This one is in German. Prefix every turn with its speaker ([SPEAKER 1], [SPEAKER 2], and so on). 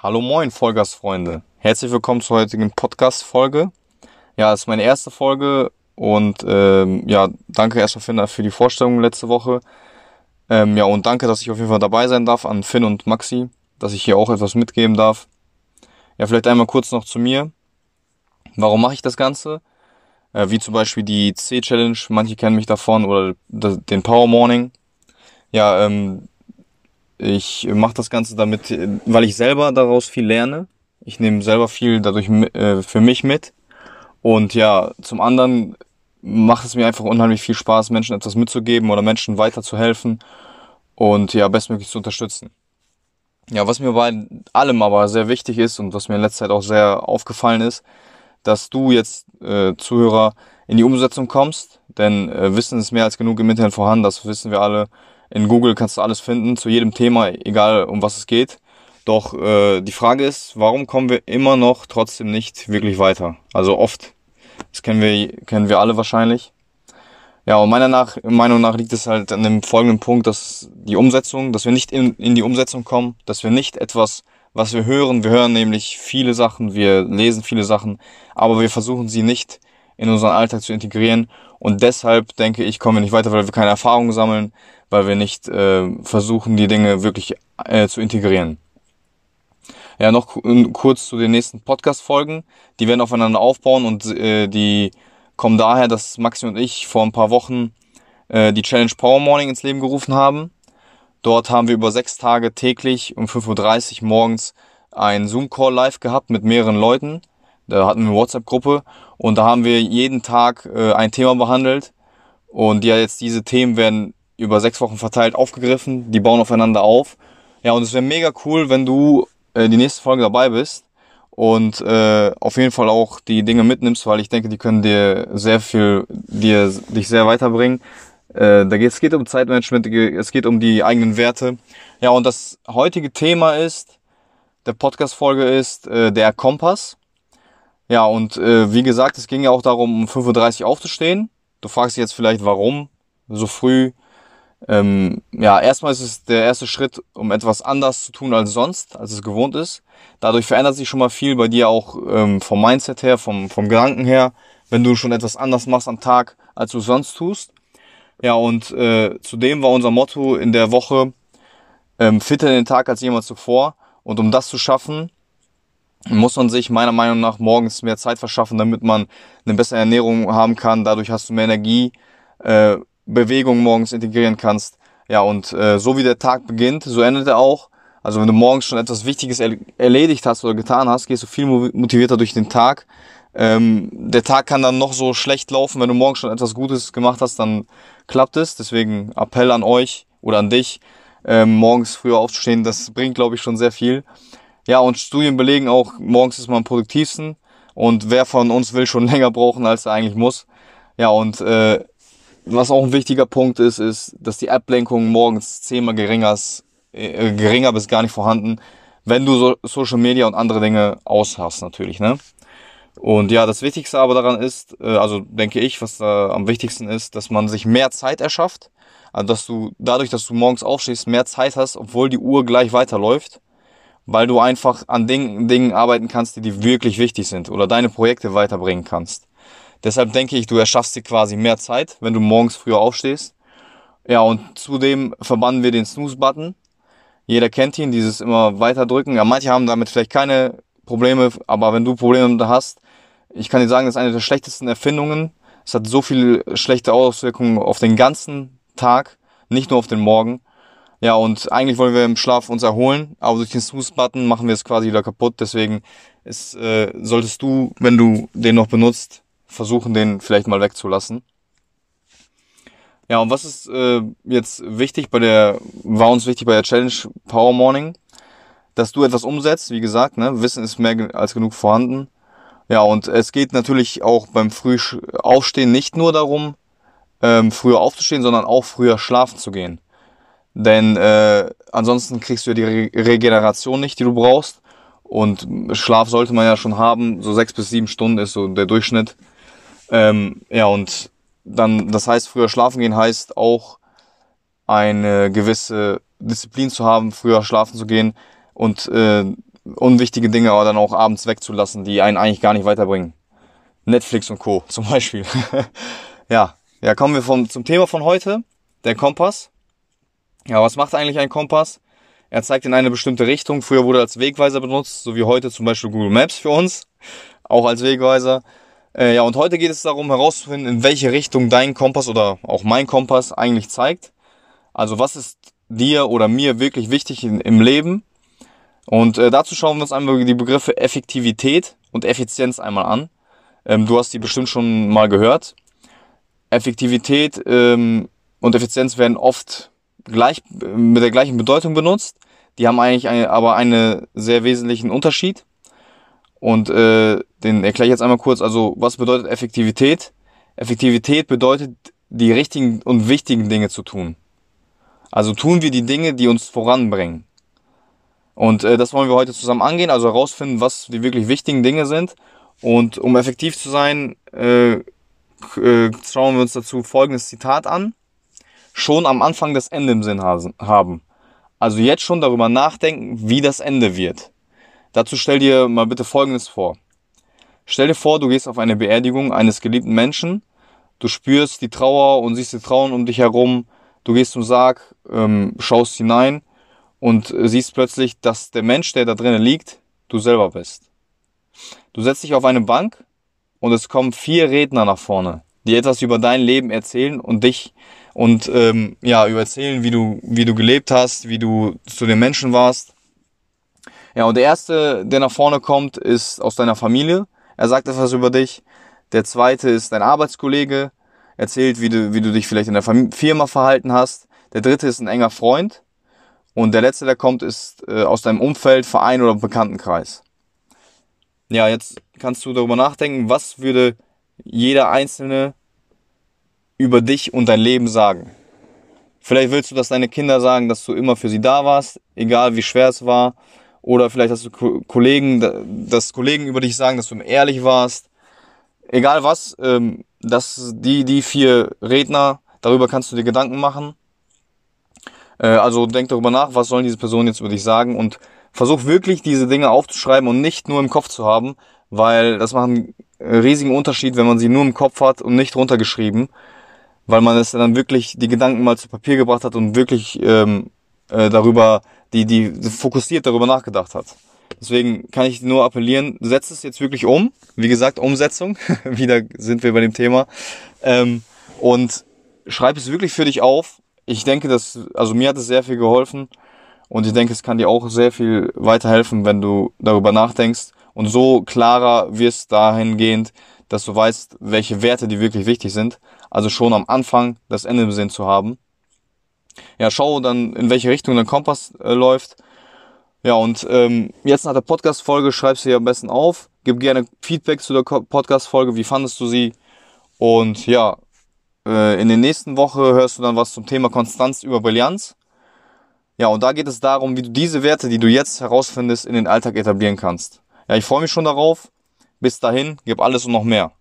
[SPEAKER 1] Hallo moin, Vollgasfreunde. Herzlich willkommen zur heutigen Podcast-Folge. Ja, es ist meine erste Folge und ähm, ja, danke erstmal Finn für die Vorstellung letzte Woche. Ähm, ja, und danke, dass ich auf jeden Fall dabei sein darf an Finn und Maxi, dass ich hier auch etwas mitgeben darf. Ja, vielleicht einmal kurz noch zu mir. Warum mache ich das Ganze? Äh, wie zum Beispiel die C-Challenge, manche kennen mich davon, oder den Power Morning. Ja, ähm, ich mache das Ganze damit, weil ich selber daraus viel lerne. Ich nehme selber viel dadurch äh, für mich mit. Und ja, zum anderen macht es mir einfach unheimlich viel Spaß, Menschen etwas mitzugeben oder Menschen weiterzuhelfen und ja, bestmöglich zu unterstützen. Ja, was mir bei allem aber sehr wichtig ist und was mir in letzter Zeit auch sehr aufgefallen ist, dass du jetzt äh, Zuhörer in die Umsetzung kommst, denn äh, Wissen ist mehr als genug im Internet vorhanden, das wissen wir alle. In Google kannst du alles finden zu jedem Thema, egal um was es geht. Doch äh, die Frage ist, warum kommen wir immer noch trotzdem nicht wirklich weiter? Also oft. Das kennen wir, kennen wir alle wahrscheinlich. Ja, und meiner nach, Meinung nach liegt es halt an dem folgenden Punkt, dass die Umsetzung, dass wir nicht in, in die Umsetzung kommen, dass wir nicht etwas, was wir hören, wir hören nämlich viele Sachen, wir lesen viele Sachen, aber wir versuchen sie nicht in unseren Alltag zu integrieren. Und deshalb denke ich, kommen wir nicht weiter, weil wir keine Erfahrung sammeln, weil wir nicht äh, versuchen, die Dinge wirklich äh, zu integrieren. Ja, noch kurz zu den nächsten Podcast-Folgen. Die werden aufeinander aufbauen und äh, die kommen daher, dass Maxi und ich vor ein paar Wochen äh, die Challenge Power Morning ins Leben gerufen haben. Dort haben wir über sechs Tage täglich um 5.30 Uhr morgens einen Zoom-Call live gehabt mit mehreren Leuten. Da hatten wir eine WhatsApp-Gruppe und da haben wir jeden Tag äh, ein Thema behandelt. Und ja, jetzt diese Themen werden über sechs Wochen verteilt aufgegriffen. Die bauen aufeinander auf. Ja, und es wäre mega cool, wenn du äh, die nächste Folge dabei bist und äh, auf jeden Fall auch die Dinge mitnimmst, weil ich denke, die können dir sehr viel, dir dich sehr weiterbringen. Äh, da geht, es geht um Zeitmanagement, es geht um die eigenen Werte. Ja, und das heutige Thema ist, der Podcast-Folge ist äh, der Kompass. Ja, und äh, wie gesagt, es ging ja auch darum, um 5.30 Uhr aufzustehen. Du fragst dich jetzt vielleicht, warum so früh ähm, ja, erstmal ist es der erste Schritt, um etwas anders zu tun als sonst, als es gewohnt ist. Dadurch verändert sich schon mal viel bei dir auch ähm, vom Mindset her, vom, vom Gedanken her, wenn du schon etwas anders machst am Tag, als du sonst tust. Ja, und äh, zudem war unser Motto in der Woche, ähm, fitter den Tag als jemals zuvor. Und um das zu schaffen, muss man sich meiner Meinung nach morgens mehr Zeit verschaffen, damit man eine bessere Ernährung haben kann. Dadurch hast du mehr Energie, äh, Bewegung morgens integrieren kannst. Ja, und äh, so wie der Tag beginnt, so endet er auch. Also wenn du morgens schon etwas Wichtiges er erledigt hast oder getan hast, gehst du viel motivierter durch den Tag. Ähm, der Tag kann dann noch so schlecht laufen, wenn du morgens schon etwas Gutes gemacht hast, dann klappt es. Deswegen Appell an euch oder an dich, ähm, morgens früher aufzustehen, das bringt, glaube ich, schon sehr viel. Ja, und Studien belegen auch, morgens ist man am produktivsten und wer von uns will schon länger brauchen, als er eigentlich muss. Ja, und äh, was auch ein wichtiger Punkt ist, ist, dass die Ablenkung morgens zehnmal geringer ist, äh, geringer bis gar nicht vorhanden, wenn du so Social Media und andere Dinge aushast natürlich, ne? Und ja, das Wichtigste aber daran ist, äh, also denke ich, was da am wichtigsten ist, dass man sich mehr Zeit erschafft. Also dass du dadurch, dass du morgens aufstehst, mehr Zeit hast, obwohl die Uhr gleich weiterläuft, weil du einfach an Dingen, Dingen arbeiten kannst, die dir wirklich wichtig sind oder deine Projekte weiterbringen kannst. Deshalb denke ich, du erschaffst dir quasi mehr Zeit, wenn du morgens früher aufstehst. Ja, und zudem verbannen wir den Snooze-Button. Jeder kennt ihn, dieses immer weiter drücken. Ja, manche haben damit vielleicht keine Probleme, aber wenn du Probleme hast, ich kann dir sagen, das ist eine der schlechtesten Erfindungen. Es hat so viele schlechte Auswirkungen auf den ganzen Tag, nicht nur auf den Morgen. Ja, und eigentlich wollen wir im Schlaf uns erholen, aber durch den Snooze-Button machen wir es quasi wieder kaputt. Deswegen ist, äh, solltest du, wenn du den noch benutzt, versuchen, den vielleicht mal wegzulassen. Ja, und was ist äh, jetzt wichtig bei der, war uns wichtig bei der Challenge Power Morning, dass du etwas umsetzt, wie gesagt, ne? Wissen ist mehr als genug vorhanden. Ja, und es geht natürlich auch beim Frühaufstehen nicht nur darum, ähm, früher aufzustehen, sondern auch früher schlafen zu gehen. Denn äh, ansonsten kriegst du ja die Re Regeneration nicht, die du brauchst. Und Schlaf sollte man ja schon haben, so sechs bis sieben Stunden ist so der Durchschnitt. Ähm, ja, und dann, das heißt, früher schlafen gehen heißt auch eine gewisse Disziplin zu haben, früher schlafen zu gehen. Und äh, unwichtige Dinge aber dann auch abends wegzulassen, die einen eigentlich gar nicht weiterbringen. Netflix und Co. zum Beispiel. ja, ja, kommen wir vom, zum Thema von heute, der Kompass. Ja, was macht eigentlich ein Kompass? Er zeigt in eine bestimmte Richtung. Früher wurde er als Wegweiser benutzt, so wie heute zum Beispiel Google Maps für uns, auch als Wegweiser. Äh, ja, und heute geht es darum herauszufinden, in welche Richtung dein Kompass oder auch mein Kompass eigentlich zeigt. Also was ist dir oder mir wirklich wichtig in, im Leben? Und äh, dazu schauen wir uns einmal die Begriffe Effektivität und Effizienz einmal an. Ähm, du hast die bestimmt schon mal gehört. Effektivität ähm, und Effizienz werden oft gleich, mit der gleichen Bedeutung benutzt. Die haben eigentlich eine, aber einen sehr wesentlichen Unterschied. Und äh, den erkläre ich jetzt einmal kurz. Also was bedeutet Effektivität? Effektivität bedeutet, die richtigen und wichtigen Dinge zu tun. Also tun wir die Dinge, die uns voranbringen. Und äh, das wollen wir heute zusammen angehen, also herausfinden, was die wirklich wichtigen Dinge sind. Und um effektiv zu sein, äh, äh, schauen wir uns dazu folgendes Zitat an. Schon am Anfang das Ende im Sinn haben. Also jetzt schon darüber nachdenken, wie das Ende wird. Dazu stell dir mal bitte Folgendes vor. Stell dir vor, du gehst auf eine Beerdigung eines geliebten Menschen, du spürst die Trauer und siehst die Trauern um dich herum, du gehst zum Sarg, ähm, schaust hinein und siehst plötzlich, dass der Mensch, der da drinnen liegt, du selber bist. Du setzt dich auf eine Bank und es kommen vier Redner nach vorne, die etwas über dein Leben erzählen und dich und ähm, ja über erzählen, wie du wie du gelebt hast, wie du zu den Menschen warst. Ja, und der erste, der nach vorne kommt, ist aus deiner Familie. Er sagt etwas über dich. Der zweite ist dein Arbeitskollege, erzählt, wie du, wie du dich vielleicht in der Firma verhalten hast. Der dritte ist ein enger Freund. Und der letzte, der kommt, ist äh, aus deinem Umfeld, Verein oder Bekanntenkreis. Ja, jetzt kannst du darüber nachdenken, was würde jeder Einzelne über dich und dein Leben sagen. Vielleicht willst du, dass deine Kinder sagen, dass du immer für sie da warst, egal wie schwer es war. Oder vielleicht hast du Kollegen, dass Kollegen über dich sagen, dass du ehrlich warst. Egal was, ähm, dass die, die vier Redner, darüber kannst du dir Gedanken machen. Äh, also denk darüber nach, was sollen diese Personen jetzt über dich sagen und versuch wirklich diese Dinge aufzuschreiben und nicht nur im Kopf zu haben, weil das macht einen riesigen Unterschied, wenn man sie nur im Kopf hat und nicht runtergeschrieben, weil man es dann wirklich die Gedanken mal zu Papier gebracht hat und wirklich ähm, äh, darüber, die, die fokussiert darüber nachgedacht hat. Deswegen kann ich nur appellieren, setz es jetzt wirklich um. Wie gesagt, Umsetzung. Wieder sind wir bei dem Thema. Ähm, und schreib es wirklich für dich auf. Ich denke, dass, also mir hat es sehr viel geholfen. Und ich denke, es kann dir auch sehr viel weiterhelfen, wenn du darüber nachdenkst und so klarer wirst dahingehend, dass du weißt, welche Werte dir wirklich wichtig sind. Also schon am Anfang das Ende im Sinn zu haben. Ja, schau dann, in welche Richtung dein Kompass äh, läuft. Ja, und ähm, jetzt nach der Podcast-Folge schreibst du dir am besten auf. Gib gerne Feedback zu der Podcast-Folge. Wie fandest du sie? Und ja, äh, in der nächsten Woche hörst du dann was zum Thema Konstanz über Brillanz. Ja, und da geht es darum, wie du diese Werte, die du jetzt herausfindest, in den Alltag etablieren kannst. Ja, ich freue mich schon darauf. Bis dahin, gib alles und noch mehr.